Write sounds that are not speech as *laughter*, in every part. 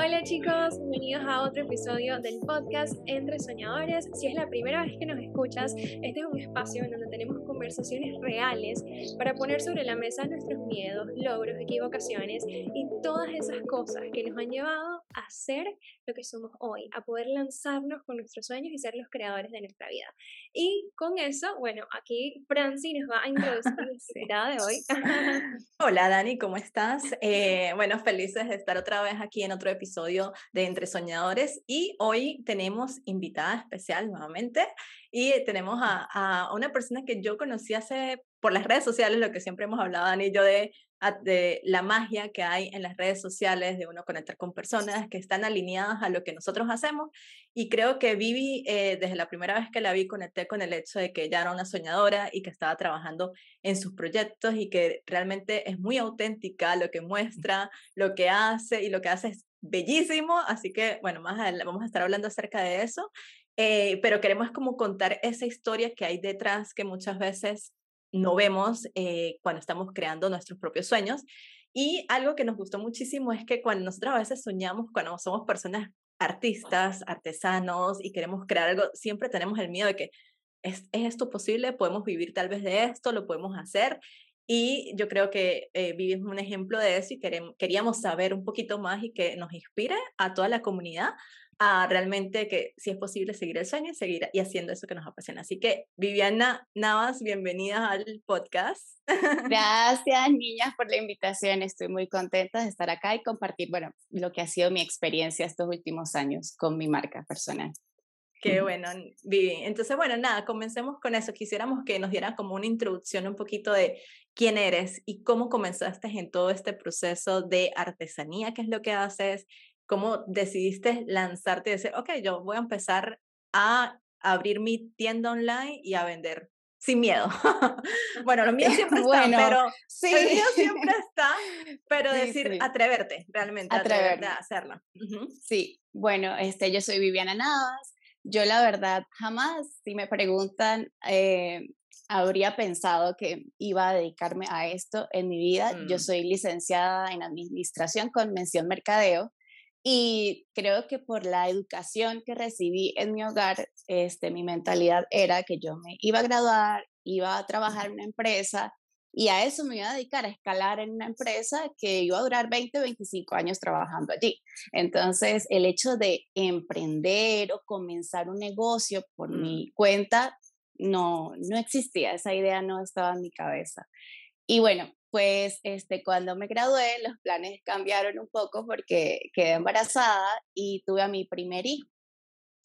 Hola chicos, bienvenidos a otro episodio del podcast Entre Soñadores. Si es la primera vez que nos escuchas, este es un espacio en donde tenemos conversaciones reales para poner sobre la mesa nuestros miedos, logros, equivocaciones y todas esas cosas que nos han llevado a ser lo que somos hoy, a poder lanzarnos con nuestros sueños y ser los creadores de nuestra vida. Y con eso, bueno, aquí Franci nos va a introducir la *laughs* de hoy. *laughs* Hola Dani, ¿cómo estás? Eh, bueno, felices de estar otra vez aquí en otro episodio de Entre Soñadores y hoy tenemos invitada especial nuevamente y tenemos a, a una persona que yo conocí hace por las redes sociales, lo que siempre hemos hablado Dani y yo de de la magia que hay en las redes sociales, de uno conectar con personas que están alineadas a lo que nosotros hacemos. Y creo que Vivi, eh, desde la primera vez que la vi, conecté con el hecho de que ella era una soñadora y que estaba trabajando en sus proyectos y que realmente es muy auténtica lo que muestra, lo que hace y lo que hace es bellísimo. Así que, bueno, más adelante vamos a estar hablando acerca de eso. Eh, pero queremos como contar esa historia que hay detrás que muchas veces no vemos eh, cuando estamos creando nuestros propios sueños. Y algo que nos gustó muchísimo es que cuando nosotros a veces soñamos, cuando somos personas artistas, artesanos y queremos crear algo, siempre tenemos el miedo de que ¿es, esto posible? ¿Podemos vivir tal vez de esto? ¿Lo podemos hacer? Y yo creo que eh, vivimos un ejemplo de eso y queremos, queríamos saber un poquito más y que nos inspire a toda la comunidad a realmente que si es posible seguir el sueño y seguir y haciendo eso que nos apasiona. Así que Viviana Navas, bienvenida al podcast. *laughs* Gracias, niñas, por la invitación. Estoy muy contenta de estar acá y compartir, bueno, lo que ha sido mi experiencia estos últimos años con mi marca personal. Qué bueno, Vivi. Entonces, bueno, nada, comencemos con eso. Quisiéramos que nos dieran como una introducción un poquito de quién eres y cómo comenzaste en todo este proceso de artesanía, qué es lo que haces, ¿Cómo decidiste lanzarte y decir, ok, yo voy a empezar a abrir mi tienda online y a vender sin miedo. *laughs* bueno, lo mío siempre *laughs* está, pero sí. lo mío siempre *laughs* está, pero decir, atreverte, realmente, atreverte, a hacerlo. Sí, bueno, este, yo soy Viviana Navas. Yo la verdad jamás, si me preguntan, eh, habría pensado que iba a dedicarme a esto en mi vida. Yo mm. soy licenciada en Administración con mención Mercadeo y creo que por la educación que recibí en mi hogar, este, mi mentalidad era que yo me iba a graduar, iba a trabajar en una empresa y a eso me iba a dedicar, a escalar en una empresa que iba a durar 20, 25 años trabajando allí. Entonces, el hecho de emprender o comenzar un negocio por mm. mi cuenta no, no existía, esa idea no estaba en mi cabeza. Y bueno, pues este, cuando me gradué, los planes cambiaron un poco porque quedé embarazada y tuve a mi primer hijo.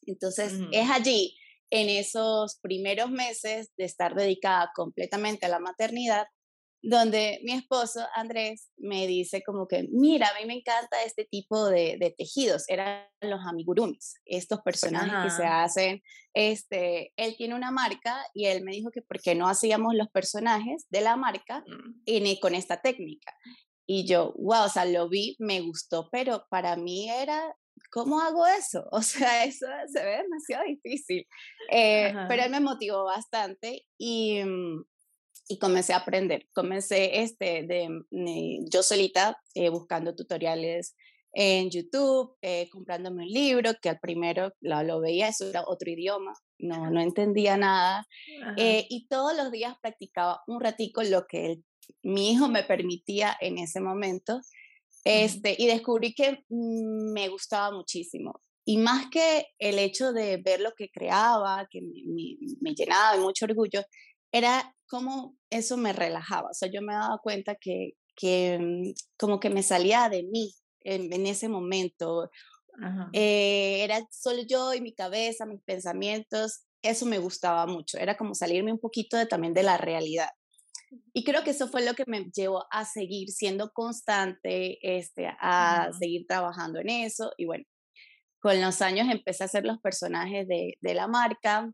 Entonces, es allí, en esos primeros meses de estar dedicada completamente a la maternidad, donde mi esposo Andrés me dice como que, mira, a mí me encanta este tipo de, de tejidos, eran los amigurumis, estos personajes que se hacen, este, él tiene una marca y él me dijo que por qué no hacíamos los personajes de la marca mm. en, con esta técnica. Y yo, wow, o sea, lo vi, me gustó, pero para mí era, ¿cómo hago eso? *laughs* O sea, eso se ve demasiado difícil. Eh, pero él me motivó bastante y, mm, y comencé a aprender. Comencé este, de, mm, yo solita eh, buscando tutoriales en YouTube, eh, comprándome un libro, que al primero lo, lo, veía, eso era otro idioma, no, no entendía nada. Eh, y todos los días practicaba un ratico lo que mi hijo me permitía en ese momento. Este, Y descubrí que mm, me gustaba muchísimo. Y más que el hecho de ver lo que creaba, que me, me llenaba de mucho orgullo, era como eso me relajaba. O sea, yo me daba cuenta que, que mm, como que me salía de mí en, ese momento. Eh, era solo yo y mi cabeza, mis pensamientos. Eso me gustaba mucho. Era como salirme un poquito de, también de la realidad. Y creo que eso fue lo que me llevó a seguir siendo constante, este, a seguir trabajando en eso. Y bueno, con los años empecé a hacer los personajes de, de la marca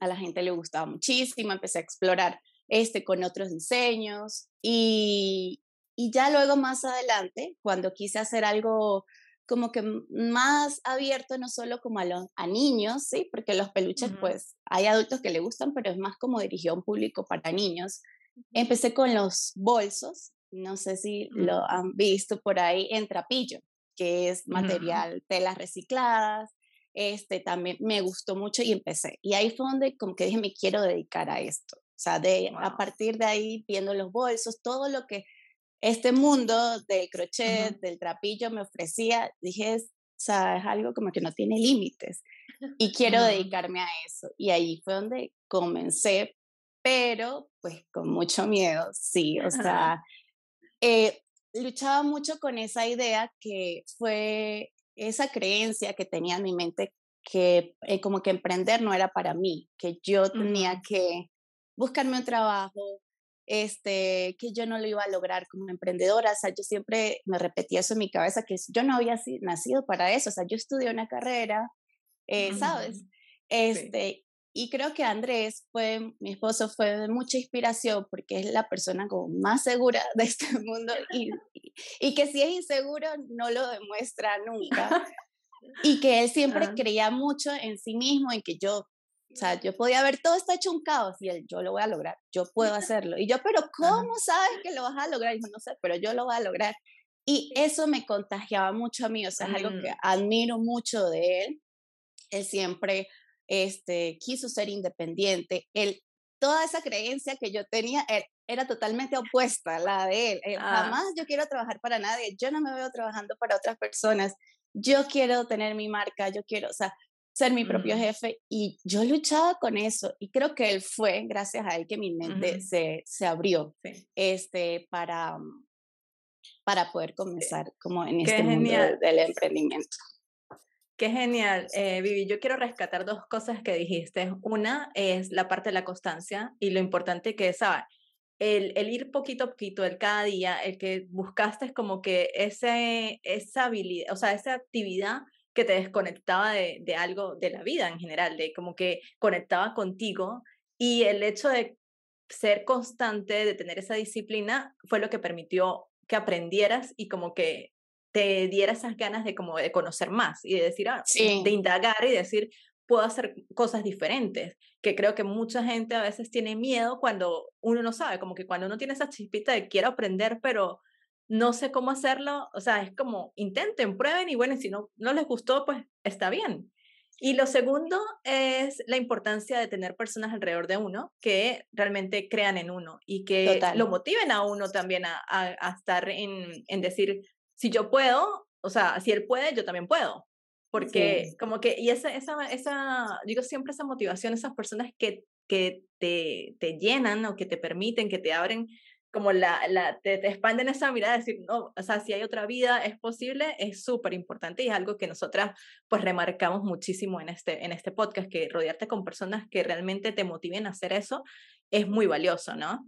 a la gente le gustaba muchísimo, empecé a explorar este con otros diseños y, y ya luego más adelante, cuando quise hacer algo como que más abierto, no solo como a, los, a niños, ¿sí? Porque los peluches, pues, hay adultos que le gustan, pero es más como dirigido a un público para niños. Empecé con los bolsos, no sé si lo han visto por ahí en trapillo. que es material, telas recicladas. Este también me gustó mucho y empecé. Y ahí fue donde como que dije, me quiero dedicar a esto. O sea, de, a partir de ahí, viendo los bolsos, todo lo que este mundo del crochet, del trapillo me ofrecía, dije, o sea, es algo como que no tiene límites y quiero dedicarme a eso. Y ahí fue donde comencé, pero pues con mucho miedo, sí, o sea, eh, luchaba mucho con esa idea que fue esa creencia que tenía en mi mente que eh, como que emprender no era para mí, que yo tenía que buscarme un trabajo, este, que yo no lo iba a lograr como emprendedora, o sea, yo siempre me repetía eso en mi cabeza, que yo no había nacido para eso, o sea, yo estudié una carrera, eh, ¿sabes? Este, Y creo que Andrés fue, mi esposo, fue de mucha inspiración porque es la persona como más segura *laughs* de este mundo y, y, que si es inseguro no lo demuestra nunca. *laughs* y que él siempre creía mucho en sí mismo, en que yo o sea, yo podía ver todo está hecho un caos y él, yo lo voy a lograr, yo puedo *laughs* hacerlo. Y yo, pero ¿cómo sabes que lo vas a lograr? Y yo, no sé, pero yo lo voy a lograr. Y eso me contagiaba mucho a mí, o sea, es algo que mm. admiro mucho de él. Él siempre este, quiso ser independiente. Él, toda esa creencia que yo tenía er, era, totalmente opuesta a la de él. Ah. Jamás yo quiero trabajar para nadie, yo no me veo trabajando para otras personas. Yo quiero tener mi marca, yo quiero, o sea, ser mi propio jefe y yo luchaba con eso y creo que él fue, gracias a él, que mi mente se, se, abrió este, para, para poder comenzar como en este mundo del emprendimiento. Qué genial, eh, Vivi. Yo quiero rescatar dos cosas que dijiste. Una es la parte de la constancia y lo importante que es, ¿sabes? El, el, ir poquito a poquito, el cada día, el que buscaste es como que ese, esa habilidad, o sea, esa actividad que te desconectaba de, de algo, de la vida en general, de como que conectaba contigo y el hecho de ser constante, de tener esa disciplina, fue lo que permitió que aprendieras y como que te diera esas ganas de como de conocer más y de decir, ah, de indagar y decir, puedo hacer cosas diferentes, que creo que mucha gente a veces tiene miedo cuando uno no sabe, como que cuando uno tiene esa chispita de quiero aprender, pero no sé cómo hacerlo, o sea, es como intenten, prueben y bueno, si no, no les gustó, pues está bien. Y lo segundo es la importancia de tener personas alrededor de uno que realmente crean en uno y que lo motiven a uno también a, a, estar en, en, decir, si yo puedo, o sea, si él puede, yo también puedo. Porque como que, y esa, esa, esa, digo siempre esa motivación, esas personas que, que te, te llenan o que te permiten, que te abren como la, la te, te, expanden esa mirada, decir, no, o sea, si hay otra vida, es posible, es súper importante y es algo que nosotras pues remarcamos muchísimo en este, en este podcast, que rodearte con personas que realmente te motiven a hacer eso es muy valioso, ¿no?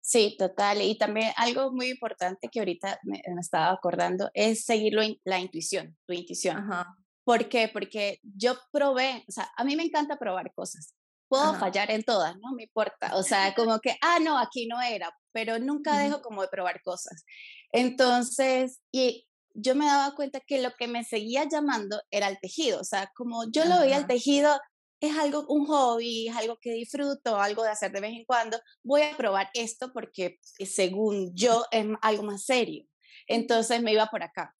Sí, total. Y también algo muy importante que ahorita me, estaba acordando es seguirlo la intuición, tu intuición. Ajá. ¿Por qué? Porque yo probé, o sea, a mí me encanta probar cosas puedo fallar en todas, no me importa. O sea, *laughs* como que, ah, no, aquí no era, pero nunca dejo como de probar cosas. Entonces, y yo me daba cuenta que lo que me seguía llamando era el tejido. O sea, como yo lo veía el tejido, es algo, un hobby, es algo que disfruto, algo de hacer de vez en cuando. Voy a probar esto porque según yo es algo más serio. Entonces me iba por acá.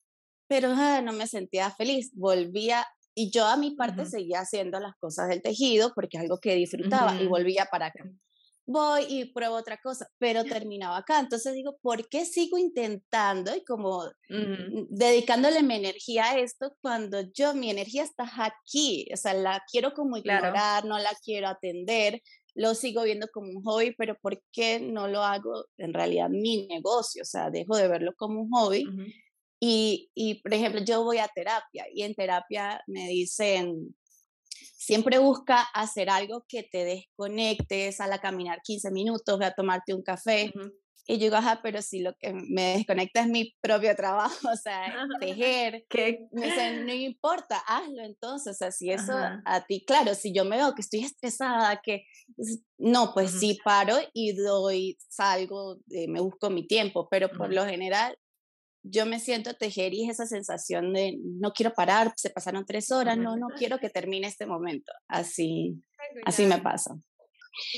Pero ah, no me sentía feliz. Volvía y yo a mi parte seguía haciendo las cosas del tejido porque es algo que disfrutaba y volvía para acá. Voy y pruebo otra cosa, pero terminaba acá. Entonces digo, ¿por qué sigo intentando y como dedicándole mi energía a esto cuando yo, mi energía está aquí? O sea, la quiero como ignorar, no la quiero atender, lo sigo viendo como un hobby, pero ¿por qué no lo hago en realidad mi negocio? O sea, dejo de verlo como un hobby y, y, por ejemplo, yo voy a terapia y en terapia me dicen, siempre busca hacer algo que te desconectes, a caminar 15 minutos, ve a tomarte un café. Y yo digo, ajá, pero si lo que me desconecta es mi propio trabajo, *laughs* o sea, *laughs* tejer, que me dicen, no importa, hazlo entonces, o sea, si eso a ti, claro, si yo me veo que estoy estresada, que no, pues sí paro y doy, salgo, eh, me busco mi tiempo, pero por lo general yo me siento tejer y es esa sensación de no quiero parar, se pasaron tres horas, no, no quiero que termine este momento. Así, así me pasa.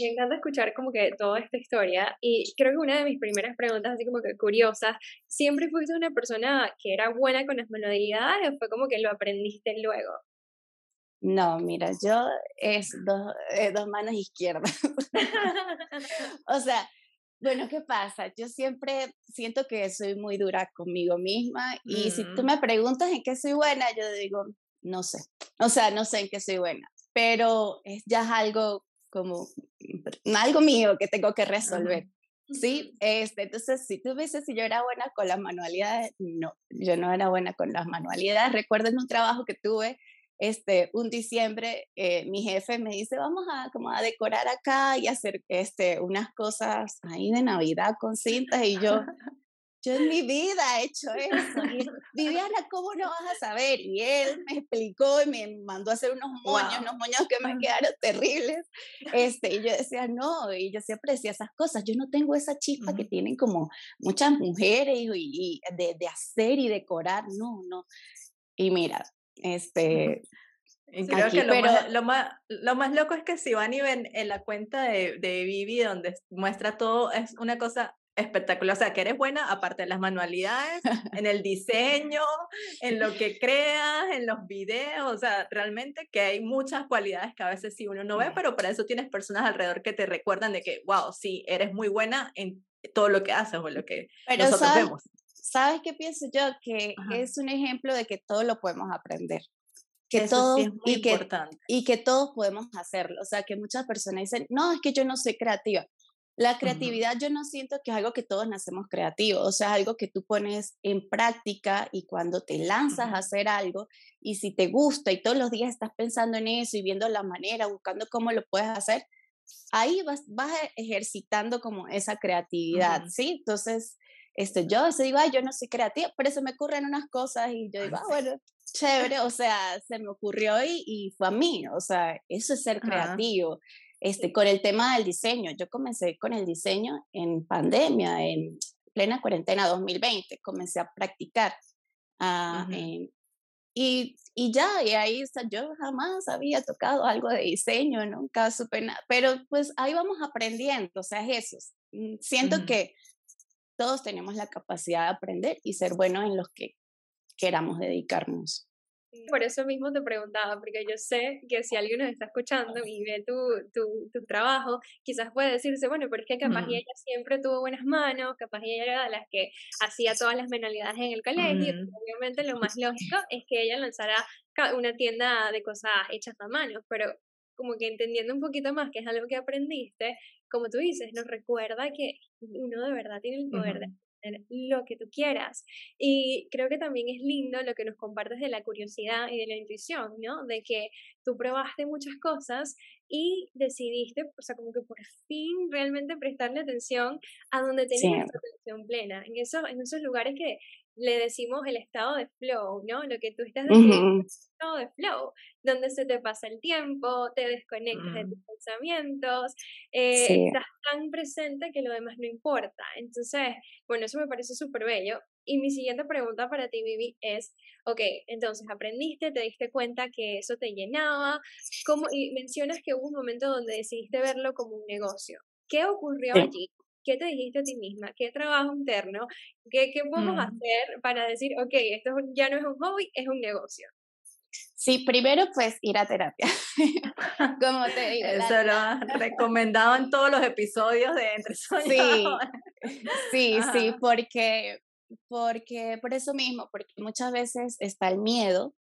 Me encanta escuchar como que toda esta historia y creo que una de mis primeras preguntas, así como que curiosas, ¿siempre fuiste una persona que era buena con las manualidades o fue como que lo aprendiste luego? No, mira, yo es dos, eh, dos manos izquierdas. *laughs* o sea, bueno, ¿qué pasa? Yo siempre siento que soy muy dura conmigo misma y si tú mm. me preguntas en qué soy buena, yo digo, no sé. O sea, no sé en qué soy buena, pero es ya algo como algo mío que tengo que resolver. Sí, este, entonces si tú dices si yo era buena con las manualidades, no, yo no era buena con las manualidades. Recuerdo en un trabajo que tuve este, un diciembre, eh, mi jefe me dice, vamos a, como a decorar acá y hacer este, unas cosas ahí de Navidad con cintas. Y yo, yo en mi vida he hecho eso. Y, Viviana, ¿cómo no vas a saber? Y él me explicó y me mandó a hacer unos moños, unos moños que me quedaron terribles. Este, y yo decía, no, y yo siempre decía esas cosas. Yo no tengo esa chispa que tienen como muchas mujeres y, de, de hacer y decorar. No, no. Y mira, este, creo que lo, más, lo, más, lo, más, loco es que si van y ven en la cuenta de, de Vivi, donde muestra todo, es una cosa espectacular. O sea, que eres buena, aparte de las manualidades, *laughs* en el diseño, en lo que creas, en los videos. O sea, realmente que hay muchas cualidades que a veces sí uno no ve, pero para eso tienes personas alrededor que te recuerdan de que, wow, sí, eres muy buena en todo lo que haces o lo que nosotros vemos. ¿Sabes qué pienso yo? Que es un ejemplo de que todo lo podemos aprender. Que todo, y, que, y que todos podemos hacerlo. O sea, que muchas personas dicen, no, es que yo no soy creativa. La creatividad yo no siento que es algo que todos nacemos creativos, o sea, algo que tú pones en práctica y cuando te lanzas a hacer algo y si te gusta y todos los días estás pensando en eso y viendo la manera, buscando cómo lo puedes hacer, ahí vas, vas ejercitando como esa creatividad, ¿sí? Entonces, este, yo se digo, ay, yo no soy creativa, pero se me ocurren unas cosas y yo digo, ah, bueno, chévere, o sea, se me ocurrió y, y fue a mí, o sea, eso es ser creativo. Este, con el tema del diseño, yo comencé con el diseño en pandemia, en plena cuarentena 2020, comencé a practicar. Ah, y, y, ya, y ahí yo jamás había tocado algo de diseño, nunca supe nada, pero pues ahí vamos aprendiendo, o sea, es eso. Mm, siento que todos tenemos la capacidad de aprender y ser buenos en los que queramos dedicarnos. Por eso mismo te preguntaba, porque yo sé que si alguien nos está escuchando y ve tu, tu, tu trabajo, quizás puede decirse, bueno, pero es que capaz ella siempre tuvo buenas manos, capaz ella era de las que hacía todas las manualidades en el colegio. Obviamente lo más *laughs* lógico es que ella lanzara una tienda de cosas hechas a mano, pero como que entendiendo un poquito más que es algo que aprendiste, como tú dices, nos recuerda que uno de verdad tiene el poder de hacer lo que tú quieras. Y creo que también es lindo lo que nos compartes de la curiosidad y de la intuición, ¿no? De que tú probaste muchas cosas y decidiste, o sea, como que por fin realmente prestarle atención a donde tenías tu atención plena, en, eso, en esos lugares que le decimos el estado de flow, ¿no? Lo que tú estás diciendo, el estado de flow, donde se te pasa el tiempo, te desconectas de tus pensamientos, eh, estás tan presente que lo demás no importa. Entonces, bueno, eso me parece súper bello. Y mi siguiente pregunta para ti, Vivi, es, ok, entonces aprendiste, te diste cuenta que eso te llenaba, ¿cómo, y mencionas que hubo un momento donde decidiste verlo como un negocio. ¿Qué ocurrió allí? ¿Qué te dijiste a ti misma? ¿Qué trabajo interno? ¿Qué, qué podemos hacer para decir, ok, esto ya no es un hobby, es un negocio? Sí, primero pues ir a terapia. *laughs* Como te digo. Eso lo han recomendado en todos los episodios de Entre Sueños. Sí, sí, sí, porque, porque por eso mismo, porque muchas veces está el miedo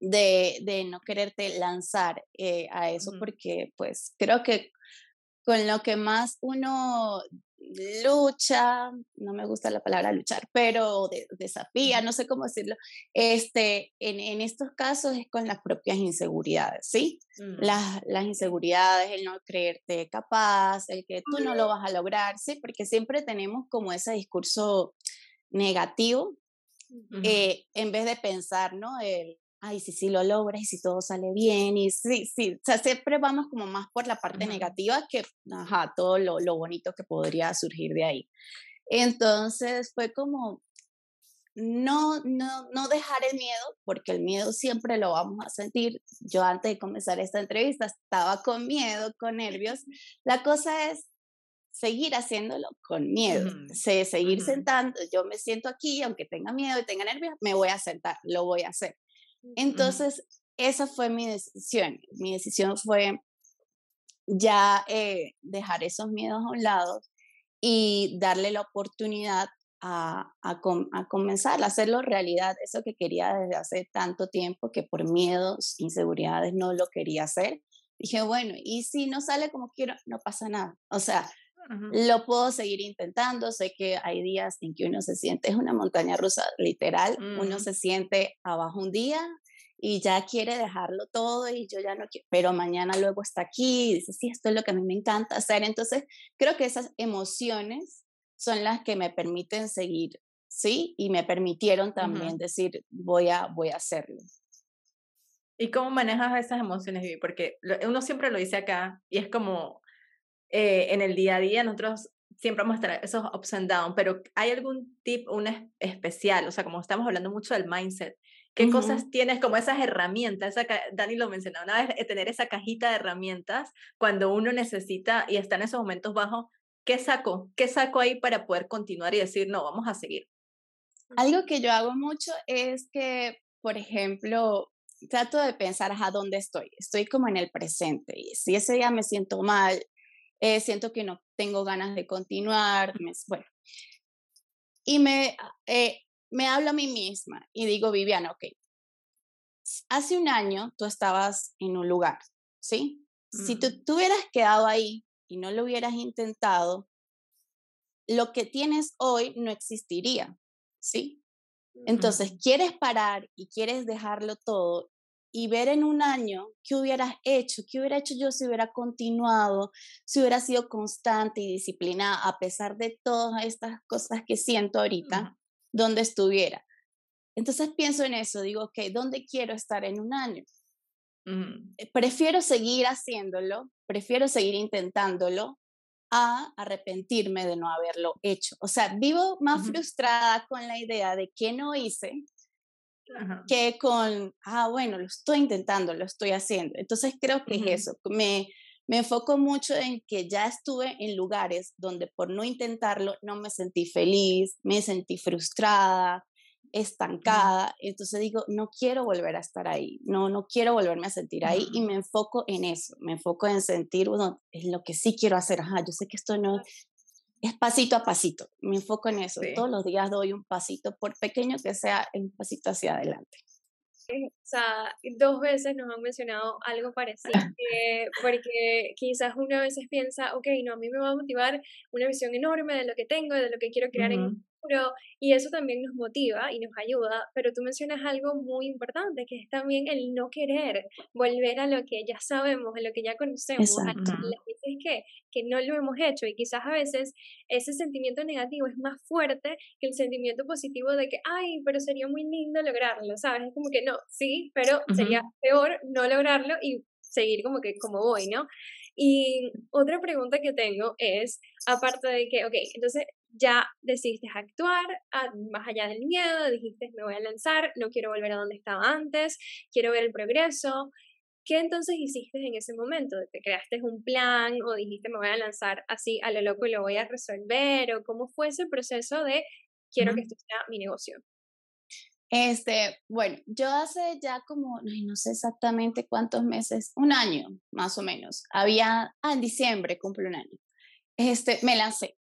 de, de no quererte lanzar eh, a eso, porque pues creo que con lo que más uno lucha, no me gusta la palabra luchar, pero desafía, no sé cómo decirlo, este, en, en, estos casos es con las propias inseguridades, ¿sí? Mm. Las, las, inseguridades, el no creerte capaz, el que tú no lo vas a lograr, ¿sí? Porque siempre tenemos como ese discurso negativo, eh, en vez de pensar, ¿no? El, ay, si sí lo logras y si todo sale bien, y sí, sí, o sea, siempre vamos como más por la parte negativa que, ajá, todo lo, lo, bonito que podría surgir de ahí. Entonces fue como, no, no, no dejar el miedo, porque el miedo siempre lo vamos a sentir. Yo antes de comenzar esta entrevista estaba con miedo, con nervios. *laughs* La cosa es seguir haciéndolo con miedo, seguir sentando, yo me siento aquí, aunque tenga miedo y tenga nervios, me voy a sentar, lo voy a hacer. Entonces, esa fue mi decisión. Mi decisión fue ya eh, dejar esos miedos a un lado y darle la oportunidad a, a, a, comenzar a hacerlo realidad, eso que quería desde hace tanto tiempo, que por miedos, inseguridades no lo quería hacer. Dije, bueno, y si no sale como quiero, no pasa nada. O sea, lo puedo seguir intentando. Sé que hay días en que uno se siente, es una montaña rusa, literal. Uno se siente abajo un día y ya quiere dejarlo todo y yo ya no quiero, pero mañana luego está aquí y dice, sí, esto es lo que a mí me encanta hacer. Entonces, creo que esas emociones son las que me permiten seguir, ¿sí? Y me permitieron también decir, voy a, voy a hacerlo. ¿Y cómo manejas esas emociones, Vivi? Porque uno siempre lo dice acá y es como eh, en el día a día nosotros siempre vamos a estar esos ups and downs, pero ¿hay algún tip, un especial? O sea, como estamos hablando mucho del mindset, ¿qué cosas tienes como esas herramientas? Esa, Dani lo mencionaba una vez, eh, tener esa cajita de herramientas cuando uno necesita y está en esos momentos bajos, ¿qué saco? ¿Qué saco ahí para poder continuar y decir, no, vamos a seguir? Algo que yo hago mucho es que, por ejemplo, trato de pensar a dónde estoy. Estoy como en el presente y si ese día me siento mal, eh, siento que no tengo ganas de continuar, bueno. Y me, eh, me hablo a mí misma y digo, Viviana, ok, hace un año tú estabas en un lugar, ¿sí? Si tú, tú hubieras quedado ahí y no lo hubieras intentado, lo que tienes hoy no existiría, ¿sí? Entonces, quieres parar y quieres dejarlo todo y ver en un año qué hubieras hecho, qué hubiera hecho yo si hubiera continuado, si hubiera sido constante y disciplinada a pesar de todas estas cosas que siento ahorita, donde estuviera. Entonces pienso en eso, digo, ok, ¿dónde quiero estar en un año? Eh, prefiero seguir haciéndolo, prefiero seguir intentándolo a arrepentirme de no haberlo hecho. O sea, vivo más frustrada con la idea de que no hice que con, ah, bueno, lo estoy intentando, lo estoy haciendo. Entonces creo que es eso. Me, me enfoco mucho en que ya estuve en lugares donde por no intentarlo no me sentí feliz, me sentí frustrada, estancada. Entonces digo, no quiero volver a estar ahí, no, no quiero volverme a sentir ahí y me enfoco en eso, me enfoco en sentir, bueno, es lo que sí quiero hacer. Ajá, yo sé que esto no, es pasito a pasito, me enfoco en eso. Todos los días doy un pasito, por pequeño que sea, un pasito hacia adelante. O sea, dos veces nos han mencionado algo parecido, *laughs* porque quizás una vez piensa, ok, no, a mí me va a motivar una visión enorme de lo que tengo, de lo que quiero crear en y eso también nos motiva y nos ayuda, pero tú mencionas algo muy importante, que es también el no querer volver a lo que ya sabemos, a lo que ya conocemos, a las veces que, que no lo hemos hecho y quizás a veces ese sentimiento negativo es más fuerte que el sentimiento positivo de que, ay, pero sería muy lindo lograrlo, ¿sabes? Es como que no, sí, pero sería peor no lograrlo y seguir como que como voy, ¿no? Y otra pregunta que tengo es, aparte de que, ok, entonces ya decidiste actuar ah, más allá del miedo, dijiste me voy a lanzar, no quiero volver a donde estaba antes, quiero ver el progreso. ¿Qué entonces hiciste en ese momento? ¿Te creaste un plan o dijiste me voy a lanzar así a lo loco y lo voy a resolver? ¿O cómo fue ese proceso de quiero que esto sea mi negocio? Este, bueno, yo hace ya como, no sé exactamente cuántos meses, un año más o menos, había, ah, en diciembre cumple un año, este, me lancé,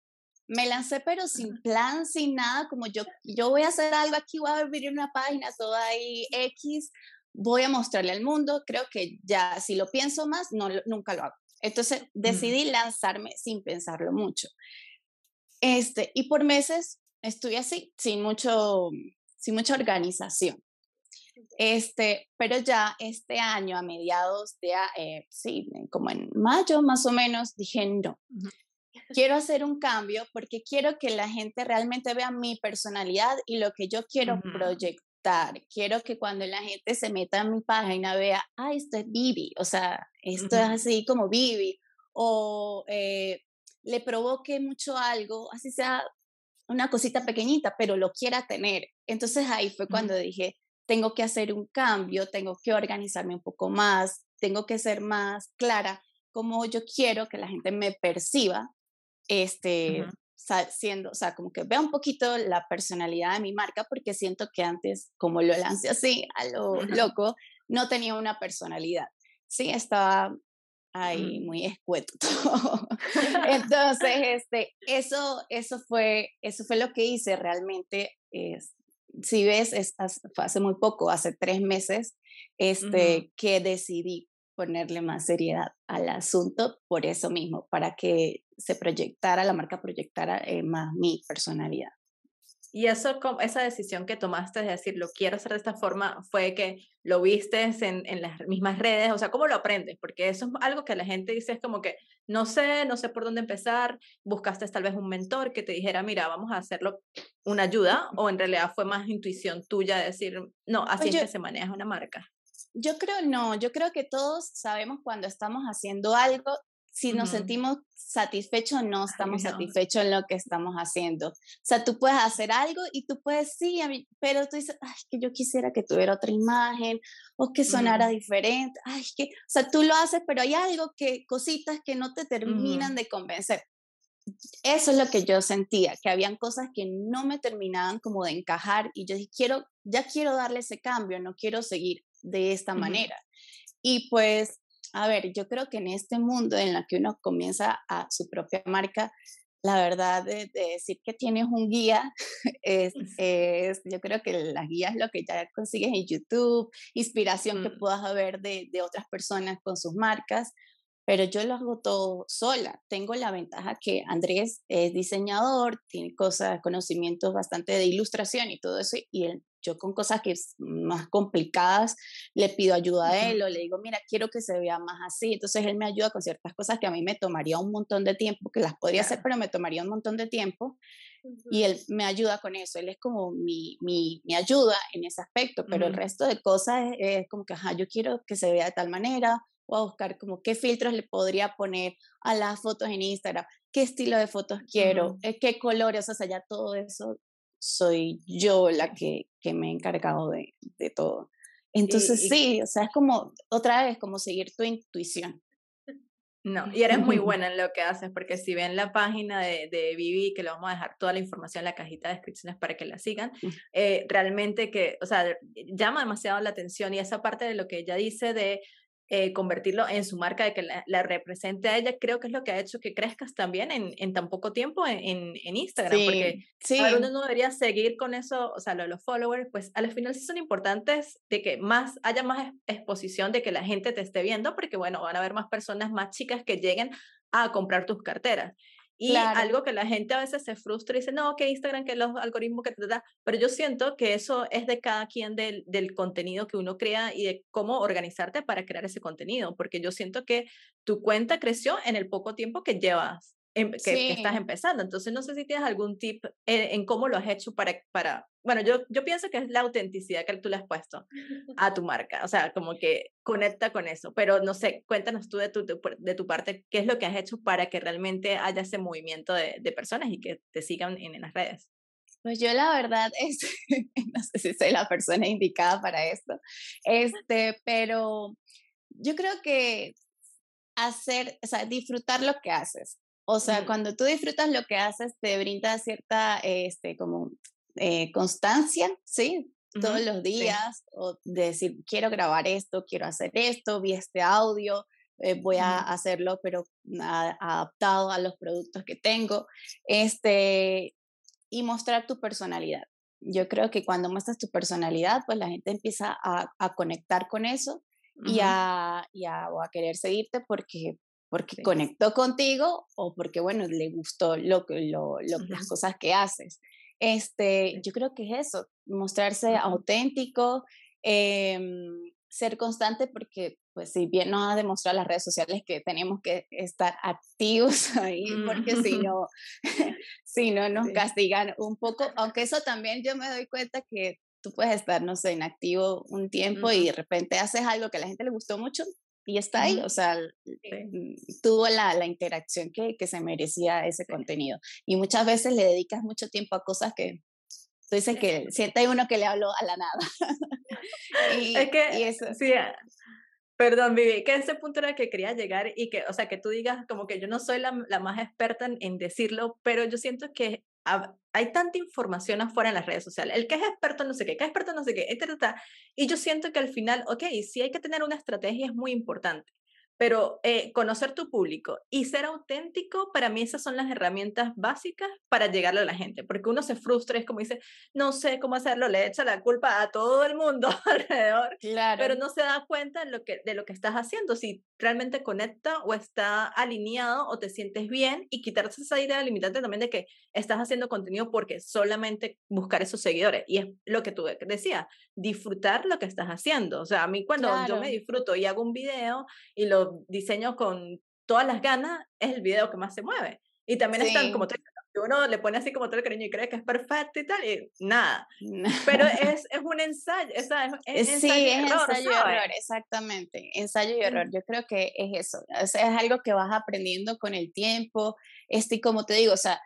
me lancé pero sin plan, sin nada, como yo, yo voy a hacer algo aquí, voy a abrir una página toda ahí X, voy a mostrarle al mundo, creo que ya si lo pienso más, no, nunca lo hago. Entonces decidí lanzarme sin pensarlo mucho. Este, y por meses estuve así, sin mucho, sin mucha organización. Este, pero ya este año, a mediados de, eh, sí, como en mayo más o menos, dije no. Quiero hacer un cambio porque quiero que la gente realmente vea mi personalidad y lo que yo quiero proyectar. Quiero que cuando la gente se meta en mi página vea, ah, esto es Vivi, o sea, esto es así como Vivi, o eh, le provoque mucho algo, así sea una cosita pequeñita, pero lo quiera tener. Entonces ahí fue cuando dije, tengo que hacer un cambio, tengo que organizarme un poco más, tengo que ser más clara como yo quiero que la gente me perciba, este, siendo, o sea, como que vea un poquito la personalidad de mi marca, porque siento que antes, como lo lancé así, a lo loco, no tenía una personalidad. Sí, estaba ahí muy escueto *laughs* *laughs* Entonces, este, eso, eso, fue, eso fue lo que hice realmente. Es, si ves, es, fue hace muy poco, hace tres meses, este, que decidí ponerle más seriedad al asunto por eso mismo, para que se proyectara, la marca proyectara eh, más mi personalidad. Y eso, esa decisión que tomaste de decir, lo quiero hacer de esta forma, fue que lo viste en, en, las mismas redes, o sea, ¿cómo lo aprendes? Porque eso es algo que la gente dice, es como que, no sé, no sé por dónde empezar, buscaste tal vez un mentor que te dijera, mira, vamos a hacerlo una ayuda, o en realidad fue más intuición tuya de decir, no, así es que se maneja una marca. Yo creo no, yo creo que todos sabemos cuando estamos haciendo algo, si nos sentimos satisfechos o no estamos satisfechos en lo que estamos haciendo. O sea, tú puedes hacer algo y tú puedes, sí, pero tú dices, ay, que yo quisiera que tuviera otra imagen o que sonara diferente. Ay, que, o sea, tú lo haces, pero hay algo que, cositas que no te terminan de convencer. Eso es lo que yo sentía, que habían cosas que no me terminaban como de encajar y yo dije, quiero, ya quiero darle ese cambio, no quiero seguir de esta manera. Y pues, a ver, yo creo que en este mundo en el que uno comienza a su propia marca, la verdad de, decir que tienes un guía *laughs* es, es, yo creo que las guías lo que ya consigues en YouTube, inspiración que mm. puedas ver de, de otras personas con sus marcas, pero yo lo hago todo sola. Tengo la ventaja que Andrés es diseñador, tiene cosas, conocimientos bastante de ilustración y todo eso, y él yo con cosas que es más complicadas le pido ayuda a él o le digo, mira, quiero que se vea más así. Entonces él me ayuda con ciertas cosas que a mí me tomaría un montón de tiempo, que las podría hacer, pero me tomaría un montón de tiempo. Y él me ayuda con eso. Él es como mi, mi, mi ayuda en ese aspecto, pero el resto de cosas es, como que, ajá, yo quiero que se vea de tal manera, o a buscar como qué filtros le podría poner a las fotos en Instagram, qué estilo de fotos quiero, eh, qué colores, o sea, ya todo eso soy yo la que, que me he encargado de, de todo. Entonces sí, o sea, es como, otra vez, como seguir tu intuición. No, y eres muy *laughs* buena en lo que haces, porque si ven la página de, de Vivi, que le vamos a dejar toda la información en la cajita de descripciones para que la sigan, eh, realmente que, o sea, llama demasiado la atención y esa parte de lo que ella dice de eh, convertirlo en su marca, de que la, represente a ella, creo que es lo que ha hecho que crezcas también en, en tan poco tiempo en, en Instagram, porque sí. uno no debería seguir con eso, o sea, los followers, pues al final sí son importantes de que más haya más exposición, de que la gente te esté viendo, porque bueno, van a haber más personas más chicas que lleguen a comprar tus carteras. Y algo que la gente a veces se frustra y dice, no, que Instagram, que los algoritmos que te da, pero yo siento que eso es de cada quien del, del contenido que uno crea y de cómo organizarte para crear ese contenido, porque yo siento que tu cuenta creció en el poco tiempo que llevas Em, que, estás empezando. Entonces, no sé si tienes algún tip en, cómo lo has hecho para, para, bueno, yo, yo pienso que es la autenticidad que tú le has puesto *laughs* a tu marca, o sea, como que conecta con eso, pero no sé, cuéntanos tú de tu, de tu parte, qué es lo que has hecho para que realmente haya ese movimiento de, de personas y que te sigan en, en las redes. Pues yo la verdad *laughs* es, no sé si soy la persona indicada para esto, este, pero yo creo que hacer, o sea, disfrutar lo que haces. O sea, cuando tú disfrutas lo que haces, te brinda cierta, este, como, eh, constancia, ¿sí? Todos los días, o decir, quiero grabar esto, quiero hacer esto, vi este audio, eh, voy a hacerlo, pero adaptado a los productos que tengo, este, y mostrar tu personalidad. Yo creo que cuando muestras tu personalidad, pues la gente empieza a, a conectar con eso y, a, y a, a, querer seguirte porque porque conectó contigo o porque, bueno, le gustó lo, lo, lo las cosas que haces. Este, yo creo que es eso, mostrarse auténtico, em, ser constante porque, pues, si bien nos ha demostrado las redes sociales que tenemos que estar activos *laughs* ahí, porque si no, *laughs* si no nos castigan un poco, aunque eso también yo me doy cuenta que tú puedes estar, no sé, inactivo un tiempo y de repente haces algo que a la gente le gustó mucho, y está ahí, o sea, mm, tuvo la, la interacción que, que, se merecía ese contenido. Y muchas veces le dedicas mucho tiempo a cosas que tú dices que siente uno que le habló a la nada. *laughs* y, es que, y eso. sí, ah, Perdón, Vivi, que ese punto era que quería llegar y que, o sea, que tú digas como que yo no soy la, la más experta en, en, decirlo, pero yo siento que hay tanta información afuera en las redes sociales. El que es experto no sé qué, que es experto no sé qué, etc. Y yo siento que al final, ok, sí hay que tener una estrategia, es muy importante pero eh, conocer tu público y ser auténtico, para mí esas son las herramientas básicas para llegarle a la gente, porque uno se frustra, es como dice, no sé cómo hacerlo, le echa la culpa a todo el mundo *laughs* alrededor, claro. pero no se da cuenta de lo, que, de lo que estás haciendo, si realmente conecta o está alineado o te sientes bien y quitarse esa idea limitante también de que estás haciendo contenido porque solamente buscar esos seguidores. Y es lo que tú decías, disfrutar lo que estás haciendo. O sea, a mí cuando yo me disfruto y hago un video y lo diseño con todas las ganas, es el video que más se mueve. Y también están como uno le pone así como todo el cariño y cree que es perfecto y tal, y nada. Pero *laughs* es, es un ensayo, es, es sí, es ensayo y error, exactamente, ensayo y error. Yo creo que es eso, es, es algo que vas aprendiendo con el tiempo, este, y como te digo, o sea,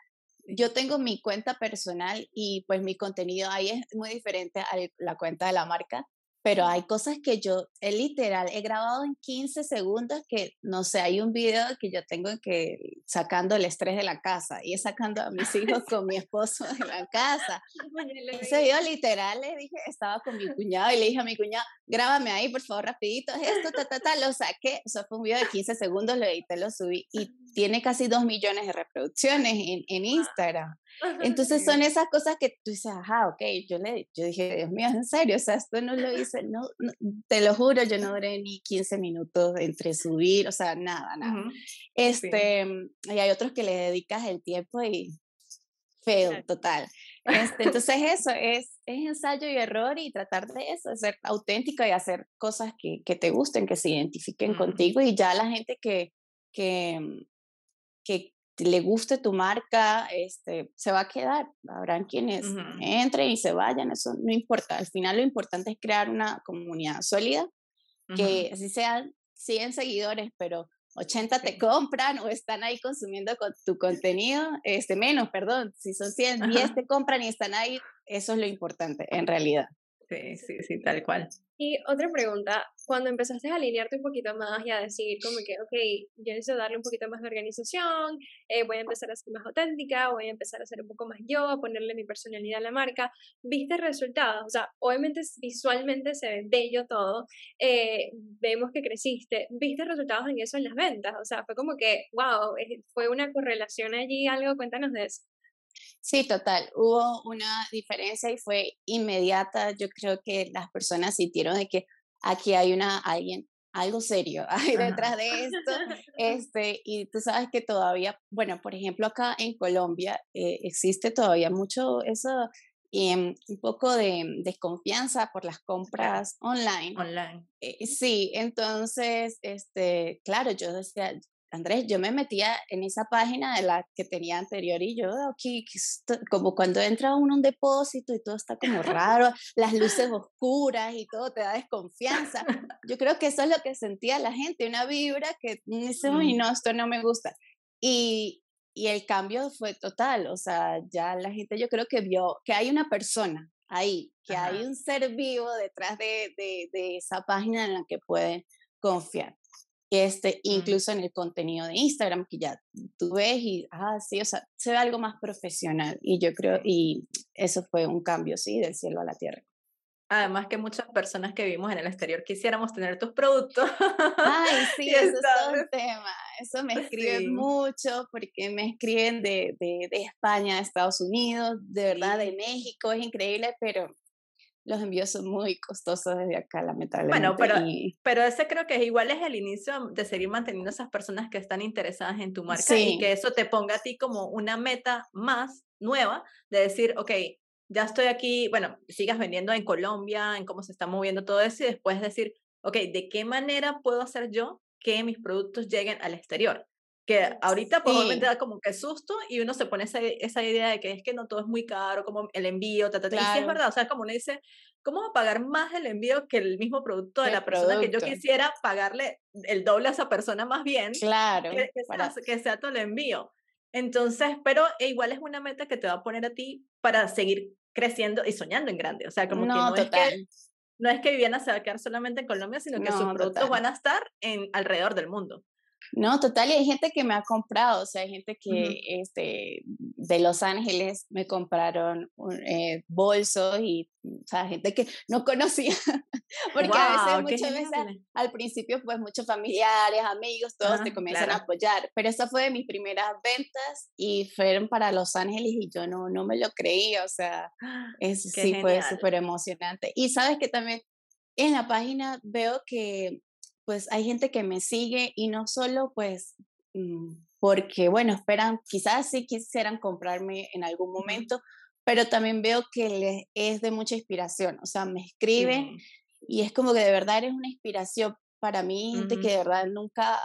yo tengo mi cuenta personal y pues mi contenido ahí es muy diferente a la cuenta de la marca pero hay cosas que yo he literal, he grabado en 15 segundos que, no sé, hay un video que yo tengo que sacando el estrés de la casa y es sacando a mis hijos con mi esposo de la casa. *laughs* Ese video literal le dije, estaba con mi cuñado y le dije a mi cuñado, grábame ahí, por favor, rapidito, esto, ta, ta, ta, lo saqué, eso fue un video de 15 segundos, lo edité, lo subí y tiene casi 2 millones de reproducciones en, en Instagram. Entonces son esas cosas que tú dices, ajá, ok, yo, le, yo dije, Dios mío, en serio, o sea, esto no lo hice, no, te lo juro, yo no duré ni 15 minutos entre subir, o sea, nada, nada. Este, y hay otros que le dedicas el tiempo y feo, total. Este, *laughs* entonces eso es, es ensayo y error y tratar de eso, de ser auténtica y hacer cosas que, que te gusten, que se identifiquen contigo y ya la gente que, que, que le guste tu marca, este, se va a quedar. Habrán quienes entren y se vayan, eso no importa. Al final lo importante es crear una comunidad sólida, que así sean 100 seguidores, pero 80 te compran o están ahí consumiendo con tu contenido, este, menos, perdón, si son 100, 10 te compran y están ahí, eso es lo importante en realidad. Sí, sí, sí, tal cual. Y otra pregunta, cuando empezaste a alinearte un poquito más y a decir como que, ok, yo necesito darle un poquito más de organización, eh, voy a empezar a ser más auténtica, voy a empezar a ser un poco más yo, a ponerle mi personalidad a la marca, ¿viste resultados? O sea, obviamente visualmente se ve bello todo, eh, vemos que creciste, ¿viste resultados en eso en las ventas? O sea, fue como que, wow, fue una correlación allí, algo, cuéntanos de eso. Sí, total. Hubo una diferencia y fue inmediata. Yo creo que las personas sintieron de que aquí hay una alguien algo serio *laughs* hay detrás de esto. *laughs* Este, y tú sabes que todavía, bueno, por ejemplo, acá en Colombia eh, existe todavía mucho eso, y un poco de desconfianza por las compras online. Online. Eh, sí, entonces, este, claro, yo decía, Andrés, yo me metía en esa página de la que tenía anterior y yo, aquí, como cuando entra uno a un depósito y todo está como *laughs* raro, las luces oscuras y todo te da desconfianza. Yo creo que eso es lo que sentía la gente, una vibra que dice, uy, no, esto no me gusta. Y, y el cambio fue total, o sea, ya la gente yo creo que vio que hay una persona ahí, que hay un ser vivo detrás de, de, de esa página en la que pueden confiar este, incluso en el contenido de Instagram, que ya tú ves y, ah, sí, o sea, se ve algo más profesional y yo creo, y eso fue un cambio, sí, del cielo a la tierra. Además que muchas personas que vivimos en el exterior quisiéramos tener tus productos. Ay, *laughs* sí, eso es todo un tema. Eso me escriben mucho porque me escriben de, de, de, España, de Estados Unidos, de verdad, de México, es increíble, pero los envíos son muy costosos desde acá, lamentablemente. Bueno, pero, pero ese creo que igual es el inicio de seguir manteniendo esas personas que están interesadas en tu marca y que eso te ponga a ti como una meta más nueva de decir, ok, ya estoy aquí, bueno, sigas vendiendo en Colombia, en cómo se está moviendo todo eso y después decir, ok, ¿de qué manera puedo hacer yo que mis productos lleguen al exterior? Que ahorita probablemente da como que susto y uno se pone esa, esa, idea de que es que no todo es muy caro, como el envío, ta, ta, ta. y sí es verdad, o sea, como uno dice, ¿cómo va a pagar más el envío que el mismo producto de la persona que yo quisiera pagarle el doble a esa persona más bien? Claro. Que, que sea todo el envío. Entonces, pero e igual es una meta que te va a poner a ti para seguir creciendo y soñando en grande. O sea, como que no es que no es que Viviana se va a quedar solamente en Colombia, sino que sus productos van a estar en alrededor del mundo. No, total, y hay gente que me ha comprado, o sea, hay gente que este, de Los Ángeles me compraron eh, bolsos y, o sea, gente que no conocía, *laughs* porque a veces, muchas veces, al principio, pues muchos familiares, amigos, todos te comienzan a apoyar, pero esa fue de mis primeras ventas y fueron para Los Ángeles y yo no, no me lo creía, o sea, *gasps* es, sí fue súper emocionante. Y sabes que también en la página veo que pues hay gente que me sigue y no solo pues mm, porque, bueno, esperan, quizás sí quisieran comprarme en algún momento, pero también veo que les es de mucha inspiración, o sea, me escriben y es como que de verdad eres una inspiración para mí, gente que de verdad nunca,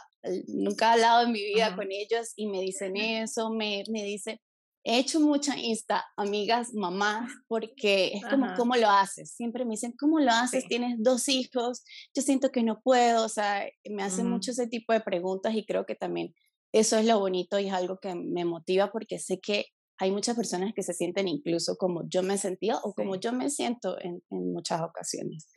nunca he hablado en mi vida con ellos y me dicen eso, me, me dicen, he hecho mucha Insta, amigas, mamás, porque es como, ¿cómo lo haces? Siempre me dicen, ¿cómo lo haces? Tienes dos hijos, yo siento que no puedo, o sea, me hacen mucho ese tipo de preguntas y creo que también eso es lo bonito y es algo que me motiva porque sé que hay muchas personas que se sienten incluso como yo me sentía o como yo me siento en, en muchas ocasiones.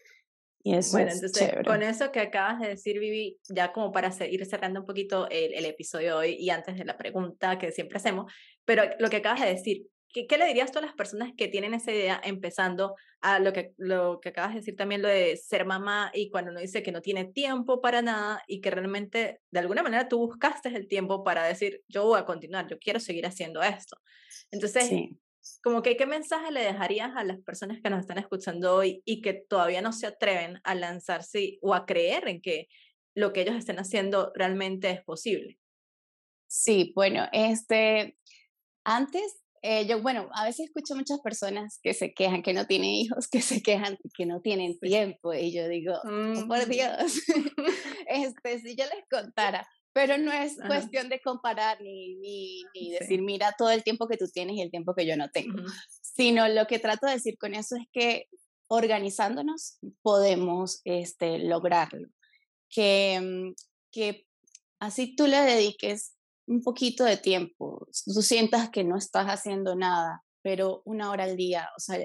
Y eso bueno, entonces con eso que acabas de decir, Vivi, ya como para ir cerrando un poquito el, el, episodio de hoy y antes de la pregunta que siempre hacemos, pero lo que acabas de decir, ¿qué, qué le dirías tú a las personas que tienen esa idea empezando a lo que, lo que acabas de decir también, lo de ser mamá y cuando uno dice que no tiene tiempo para nada y que realmente de alguna manera tú buscaste el tiempo para decir, yo voy a continuar, yo quiero seguir haciendo esto? Entonces, sí como que qué mensaje le dejarías a las personas que nos están escuchando hoy y que todavía no se atreven a lanzarse o a creer en que lo que ellos estén haciendo realmente es posible? Sí, bueno, este, antes, eh, yo, bueno, a veces escucho muchas personas que se quejan que no tienen hijos, que se quejan que no tienen tiempo, y yo digo, oh, por mm. Dios, *laughs* este, si yo les contara, pero no es cuestión de comparar ni, ni, ni decir, mira todo el tiempo que tú tienes y el tiempo que yo no tengo, sino lo que trato de decir con eso es que organizándonos podemos este, lograrlo. Que, mm, que así tú le dediques un poquito de tiempo, tú sientas que no estás haciendo nada, pero una hora al día, o sea,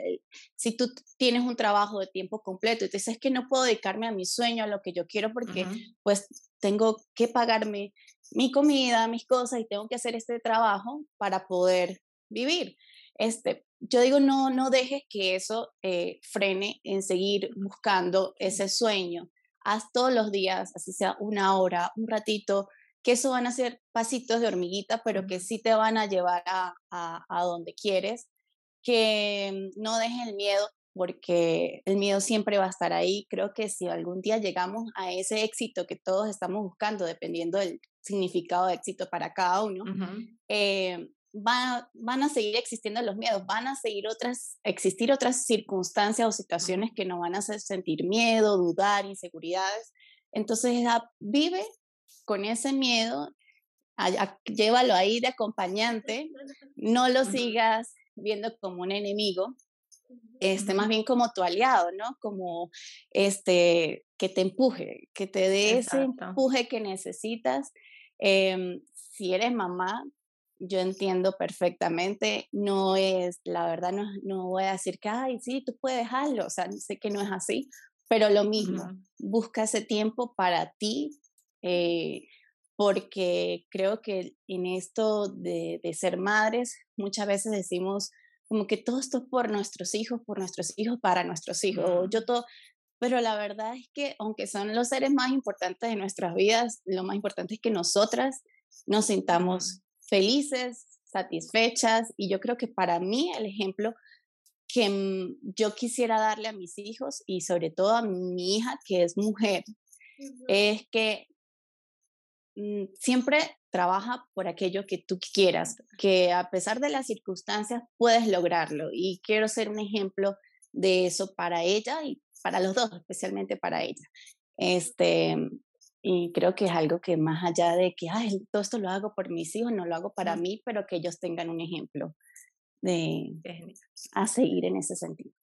si tú tienes un trabajo de tiempo completo y te dices que no puedo dedicarme a mi sueño, a lo que yo quiero, porque pues tengo que pagarme mi comida, mis cosas y tengo que hacer este trabajo para poder vivir. Este, yo digo, no, no dejes que eso eh, frene en seguir buscando ese sueño. Haz todos los días, así sea una hora, un ratito, que eso van a ser pasitos de hormiguita, pero que sí te van a llevar a, a, a donde quieres. Que no dejes el miedo porque el miedo siempre va a estar ahí. Creo que si algún día llegamos a ese éxito que todos estamos buscando, dependiendo del significado de éxito para cada uno, eh, van, van a seguir existiendo los miedos, van a seguir otras, existir otras circunstancias o situaciones que nos van a hacer sentir miedo, dudar, inseguridades. Entonces, vive con ese miedo, llévalo ahí de acompañante, no lo sigas viendo como un enemigo, este, más bien como tu aliado, ¿no? Como este, que te empuje, que te dé ese empuje que necesitas. Em, si eres mamá, yo entiendo perfectamente, no es, la verdad, no, no voy a decir que, ay, sí, tú puedes dejarlo, o sea, sé que no es así, pero lo mismo, busca ese tiempo para ti, eh, porque creo que en esto de, de ser madres, muchas veces decimos, como que todo esto es por nuestros hijos, por nuestros hijos, para nuestros hijos. Yo todo, pero la verdad es que aunque son los seres más importantes de nuestras vidas, lo más importante es que nosotras nos sintamos felices, satisfechas y yo creo que para mí el ejemplo que yo quisiera darle a mis hijos y sobre todo a mi hija que es mujer es que mm, siempre trabaja por aquello que tú quieras, que a pesar de las circunstancias puedes lograrlo. Y quiero ser un ejemplo de eso para ella y para los dos, especialmente para ella. Este, y creo que es algo que más allá de que, ay, todo esto lo hago por mis hijos, no lo hago para mí, pero que ellos tengan un ejemplo de a seguir en ese sentido.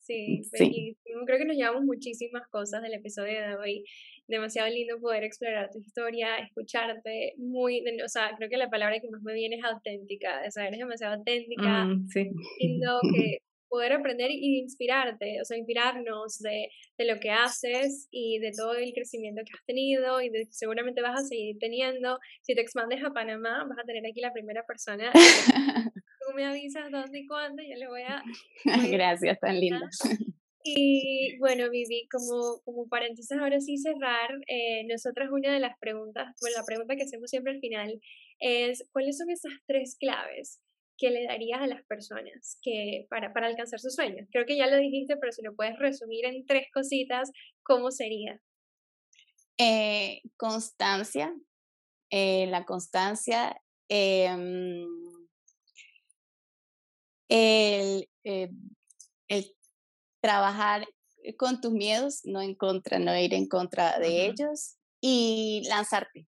Sí, sí. Creo que nos llevamos muchísimas cosas del episodio de hoy. Demasiado lindo poder explorar tu historia, escucharte. Muy, o sea, creo que la palabra que más me viene es auténtica. O sea, eres demasiado auténtica. Mm, sí. Lindo que *laughs* poder aprender y inspirarte, o sea, inspirarnos de, de, lo que haces y de todo el crecimiento que has tenido y de, seguramente vas a seguir teniendo. Si te expandes a Panamá, vas a tener aquí la primera persona. *laughs* Me avisas dónde y cuándo, yo le voy a... *laughs* Gracias, tan linda. *laughs* Y bueno, Vivi, como, como paréntesis, ahora sí cerrar, eh, nosotras una de las preguntas, bueno, la pregunta que hacemos siempre al final es, ¿cuáles son esas tres claves que le darías a las personas que, para, para alcanzar sus sueños? Creo que ya lo dijiste, pero si lo puedes resumir en tres cositas, ¿cómo sería? Eh, constancia, eh, la constancia, em, el, eh, el, trabajar con tus miedos, no en contra, no ir en contra de ellos y lanzarte.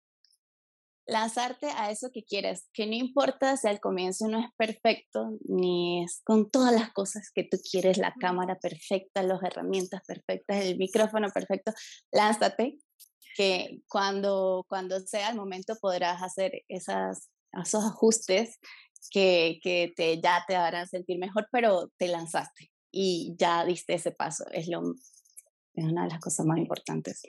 Lanzarte a eso que quieres, que no importa si al comienzo no es perfecto, ni es con todas las cosas que tú quieres, la cámara perfecta, las herramientas perfectas, el micrófono perfecto, lánzate, que cuando, cuando sea el momento podrás hacer esas, esos ajustes que, que te, ya te harán sentir mejor, pero te lanzaste y ya diste ese paso, es, lo, es una de las cosas más importantes.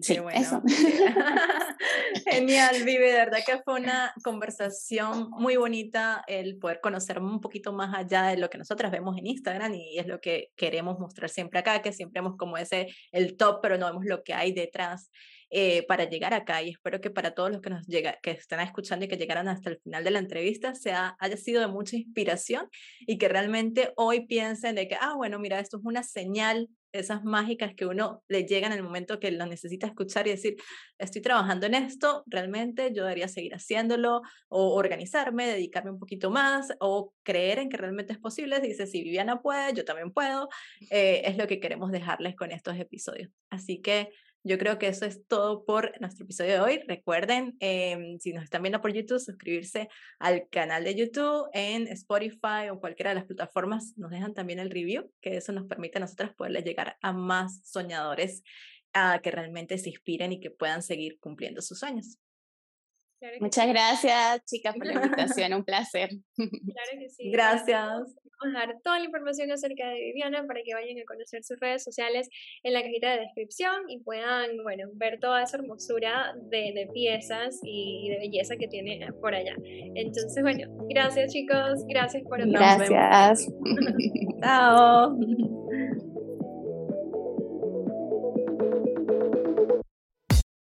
Sí, bueno. *laughs* *laughs* Genial, Vive, de verdad que fue una conversación muy bonita el poder conocer un poquito más allá de lo que nosotras vemos en Instagram y es lo que queremos mostrar siempre acá, que siempre vemos como ese el top, pero no vemos lo que hay detrás. Eh, para llegar acá y espero que para todos los que nos llega, que están escuchando y que llegaron hasta el final de la entrevista sea, haya sido de mucha inspiración y que realmente hoy piensen de que, ah, bueno, mira, esto es una señal esas mágicas que uno le llegan en el momento que lo necesita escuchar y decir, estoy trabajando en esto, realmente yo debería seguir haciéndolo o organizarme, dedicarme un poquito más o creer en que realmente es posible. Dice, si Viviana puede, yo también puedo. Eh, es lo que queremos dejarles con estos episodios. Así que yo creo que eso es todo por nuestro episodio de hoy. Recuerden, em, si nos están viendo por YouTube, suscribirse al canal de YouTube en Spotify o cualquiera de las plataformas. Nos dejan también el review, que eso nos permite a nosotros poderle llegar a más soñadores a que realmente se inspiren y que puedan seguir cumpliendo sus sueños. Muchas gracias, chicas, por la *laughs* invitación. Un placer. Claro que sí. Gracias. Vamos a dejar toda la información acerca de Viviana para que vayan a conocer sus redes sociales en la cajita de descripción y puedan, bueno, ver toda esa hermosura de, de piezas y de belleza que tiene por allá. Entonces, bueno, gracias chicos, gracias por Gracias. Chao. *laughs*